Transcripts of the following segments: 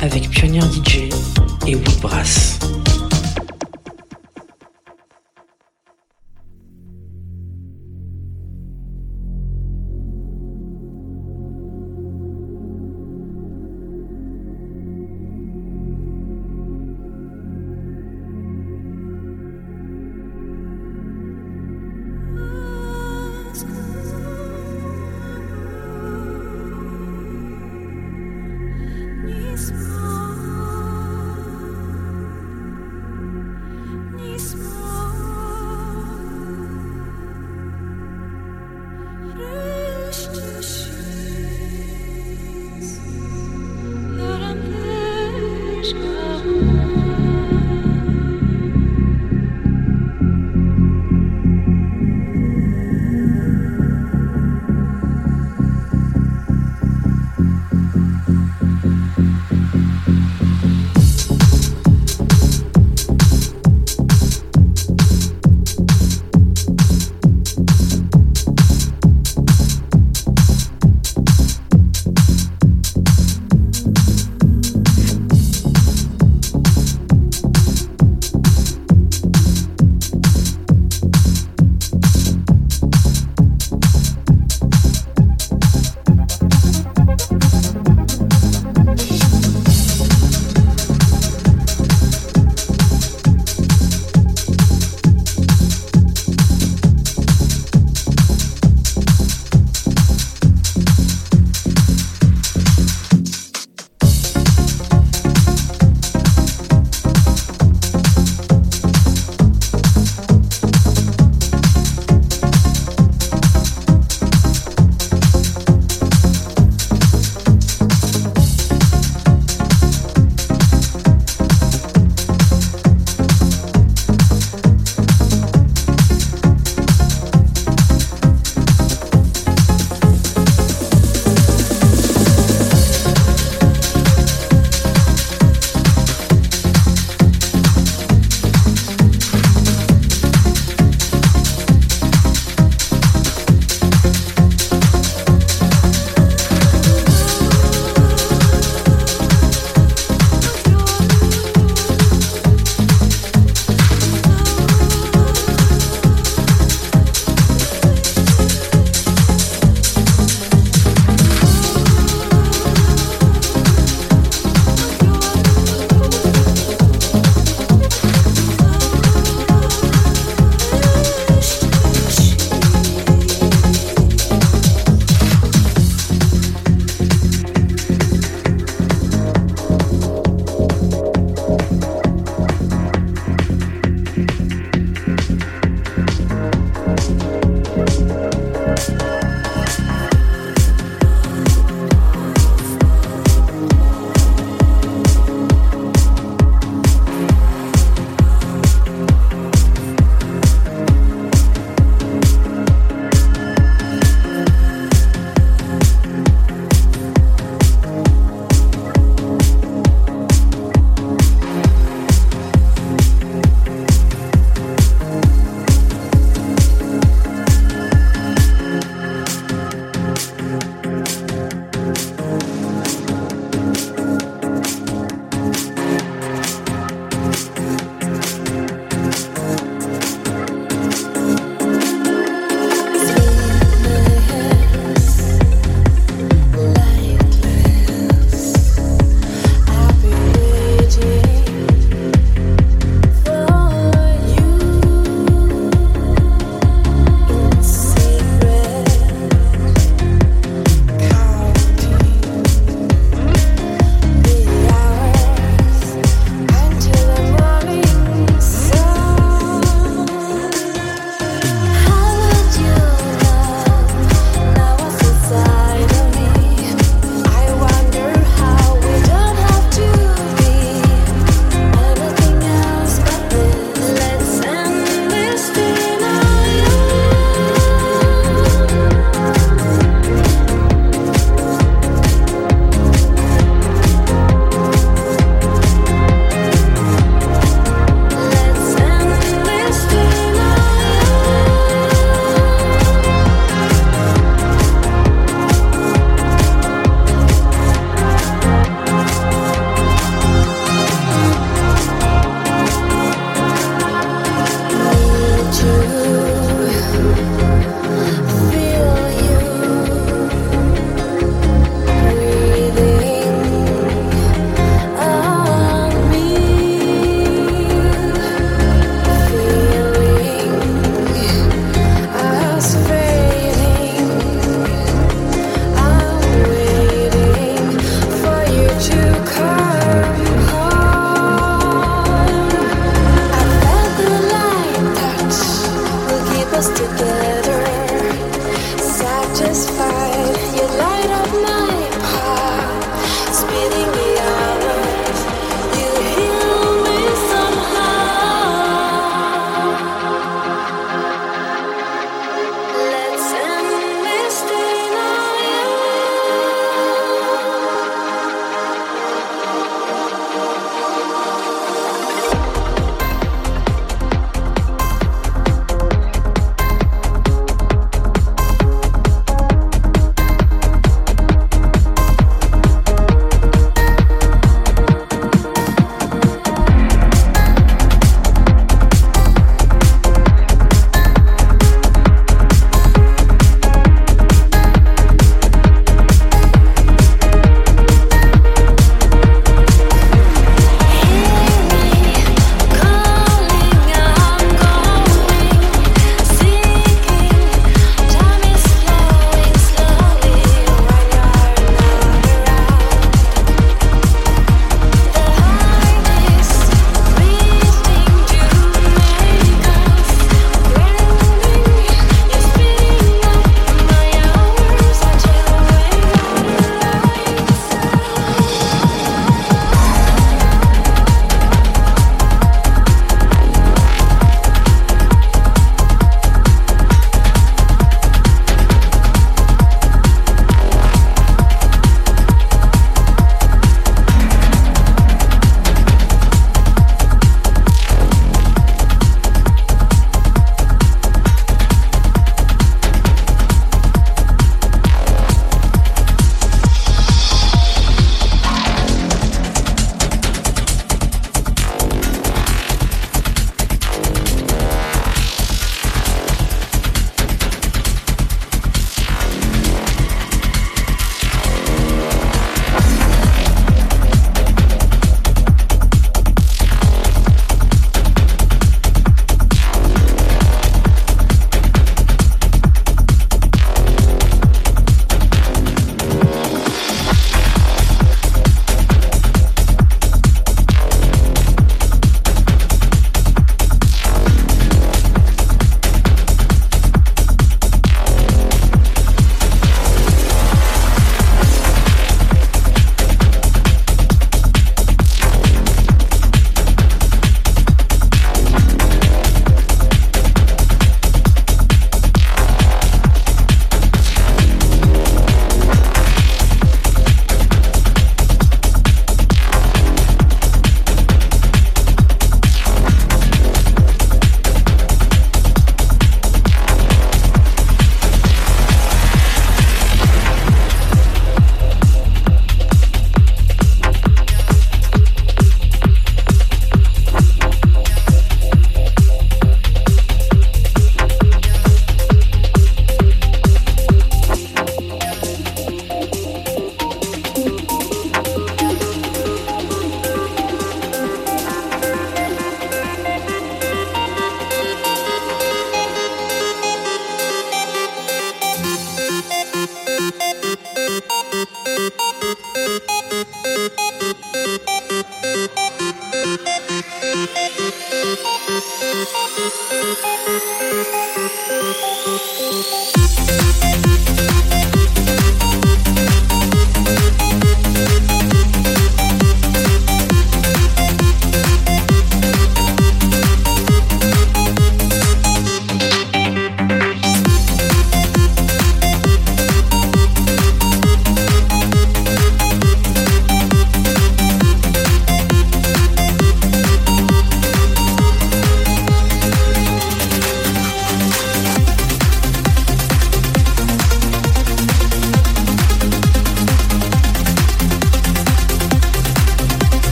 avec Pionnier DJ et Woodbrass.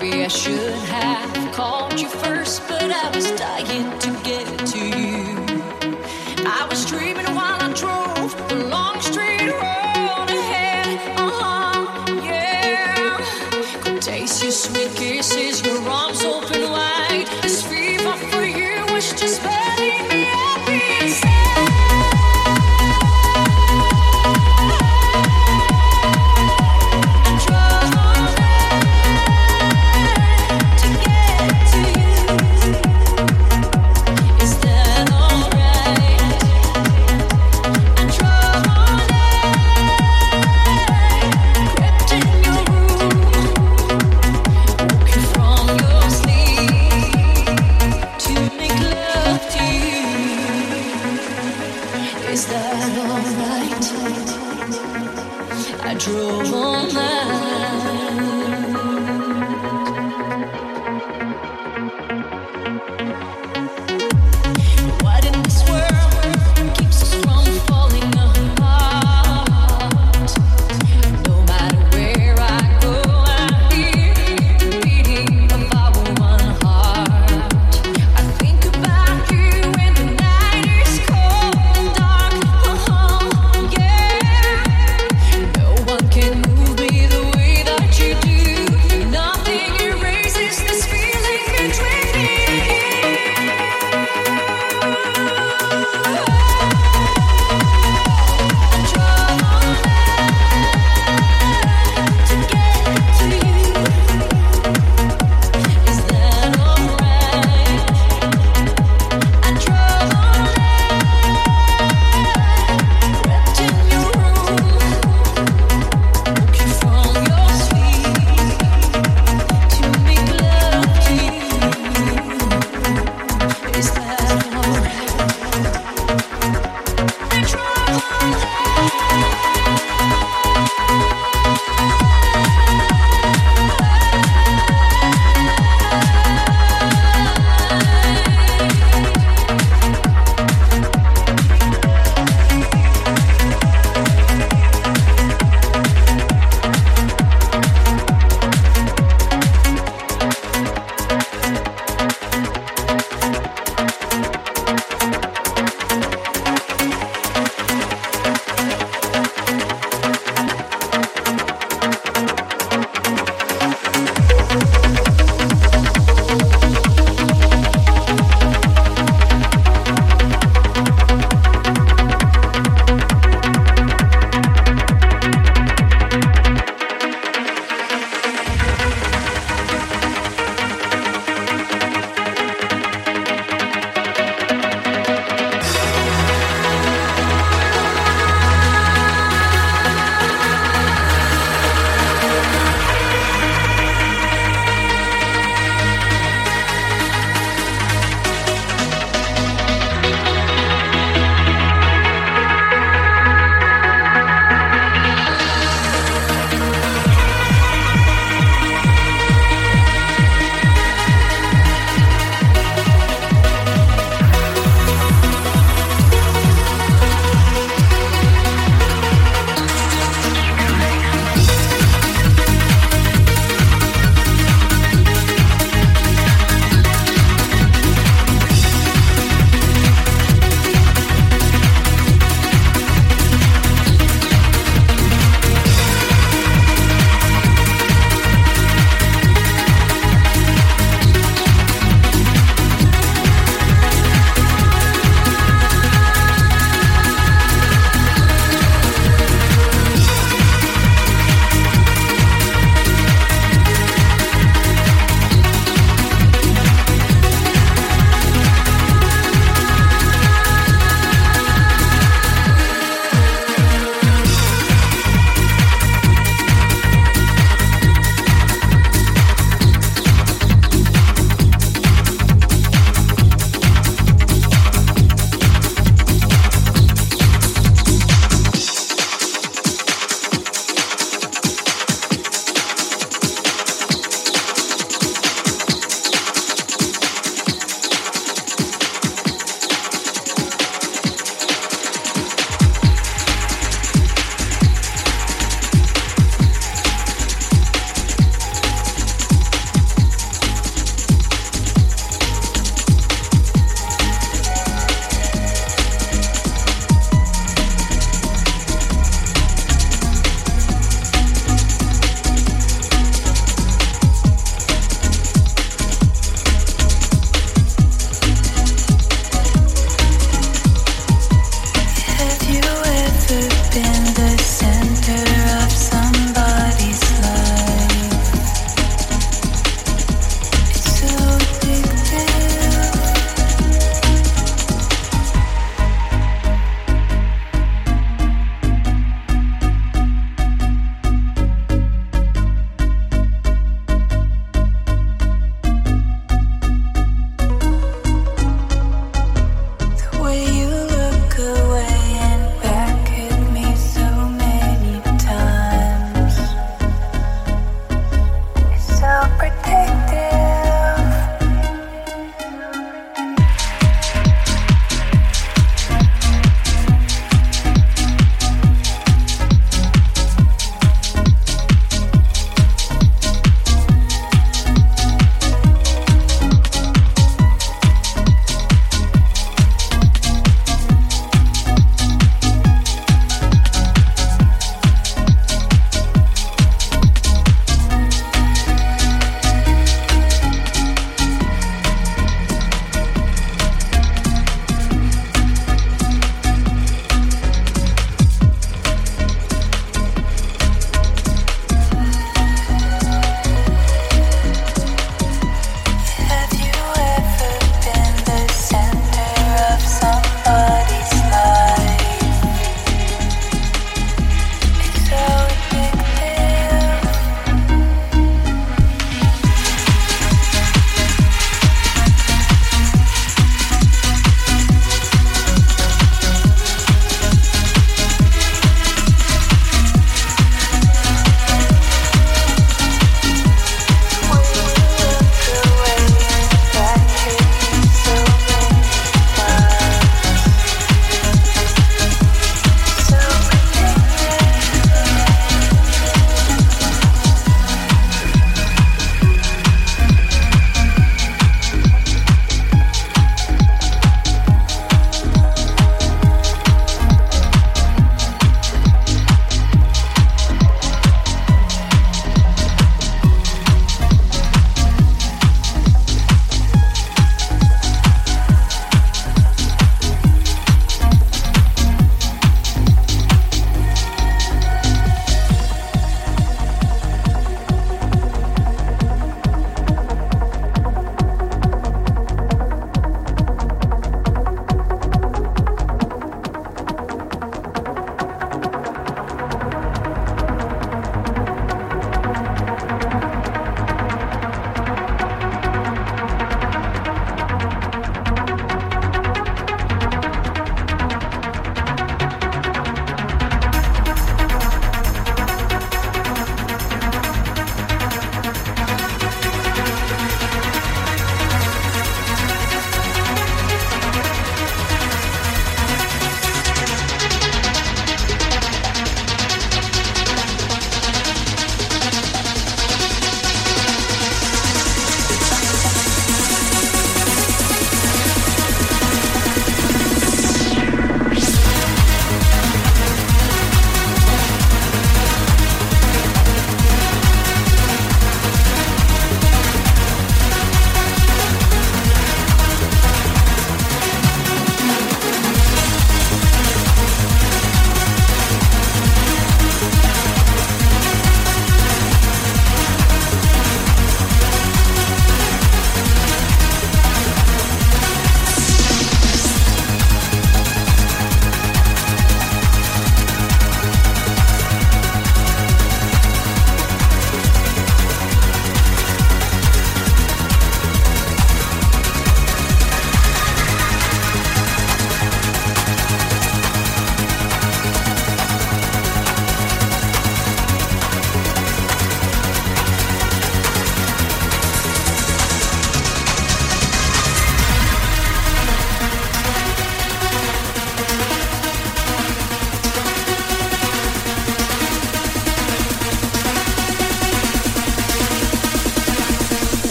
Maybe I should have called you first, but I was dying to get to you. I was dreaming.